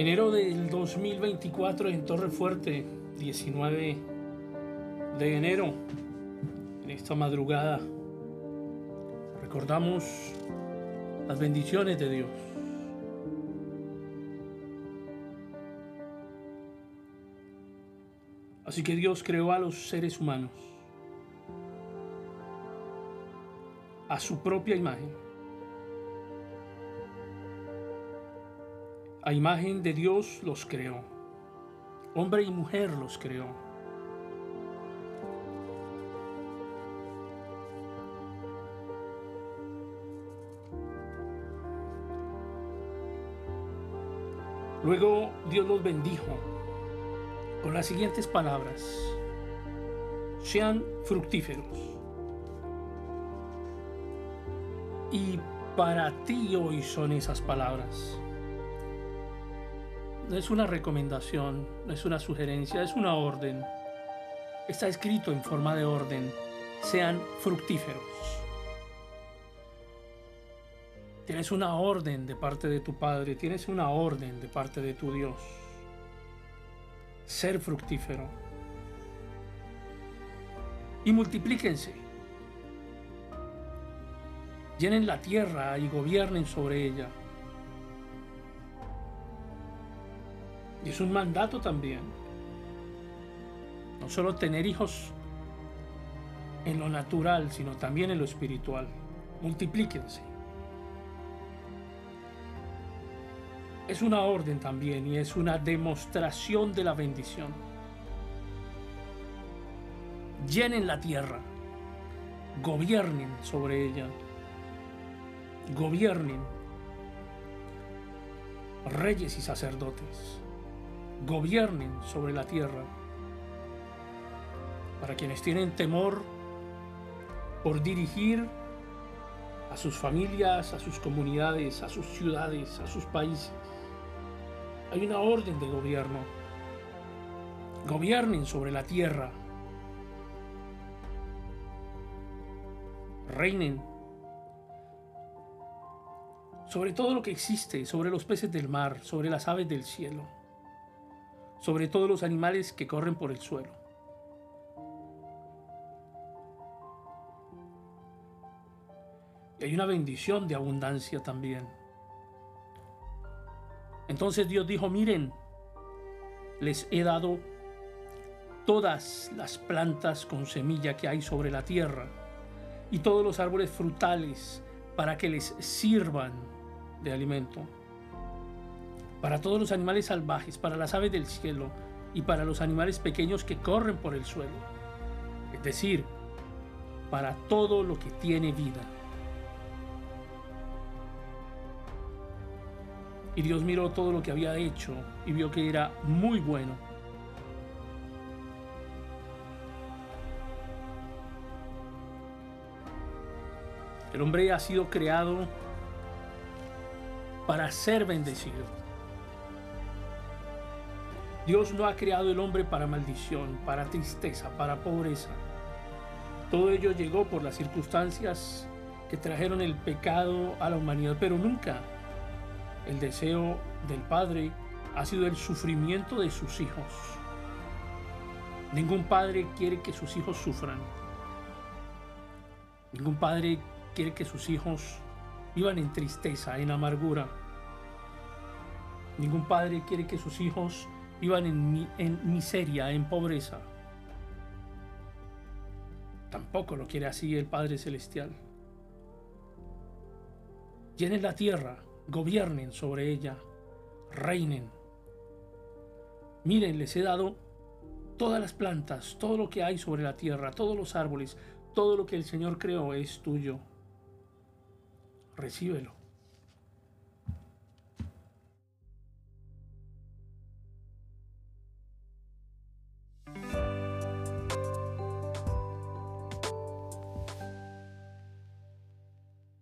Enero del 2024 en Torre Fuerte, 19 de enero, en esta madrugada, recordamos las bendiciones de Dios. Así que Dios creó a los seres humanos a su propia imagen. A imagen de Dios los creó. Hombre y mujer los creó. Luego Dios los bendijo con las siguientes palabras. Sean fructíferos. Y para ti hoy son esas palabras. No es una recomendación, no es una sugerencia, es una orden. Está escrito en forma de orden. Sean fructíferos. Tienes una orden de parte de tu Padre, tienes una orden de parte de tu Dios. Ser fructífero. Y multiplíquense. Llenen la tierra y gobiernen sobre ella. Y es un mandato también. No solo tener hijos en lo natural, sino también en lo espiritual. Multiplíquense. Es una orden también y es una demostración de la bendición. Llenen la tierra, gobiernen sobre ella, gobiernen reyes y sacerdotes gobiernen sobre la tierra. Para quienes tienen temor por dirigir a sus familias, a sus comunidades, a sus ciudades, a sus países. Hay una orden de gobierno. Gobiernen sobre la tierra. Reinen sobre todo lo que existe, sobre los peces del mar, sobre las aves del cielo sobre todos los animales que corren por el suelo. Y hay una bendición de abundancia también. Entonces Dios dijo, miren, les he dado todas las plantas con semilla que hay sobre la tierra y todos los árboles frutales para que les sirvan de alimento para todos los animales salvajes, para las aves del cielo y para los animales pequeños que corren por el suelo. Es decir, para todo lo que tiene vida. Y Dios miró todo lo que había hecho y vio que era muy bueno. El hombre ha sido creado para ser bendecido. Dios no ha creado el hombre para maldición, para tristeza, para pobreza. Todo ello llegó por las circunstancias que trajeron el pecado a la humanidad, pero nunca el deseo del Padre ha sido el sufrimiento de sus hijos. Ningún padre quiere que sus hijos sufran. Ningún padre quiere que sus hijos vivan en tristeza, en amargura. Ningún padre quiere que sus hijos iban en, en miseria, en pobreza. Tampoco lo quiere así el Padre Celestial. Llenen la tierra, gobiernen sobre ella, reinen. Miren, les he dado todas las plantas, todo lo que hay sobre la tierra, todos los árboles, todo lo que el Señor creó es tuyo. Recíbelo.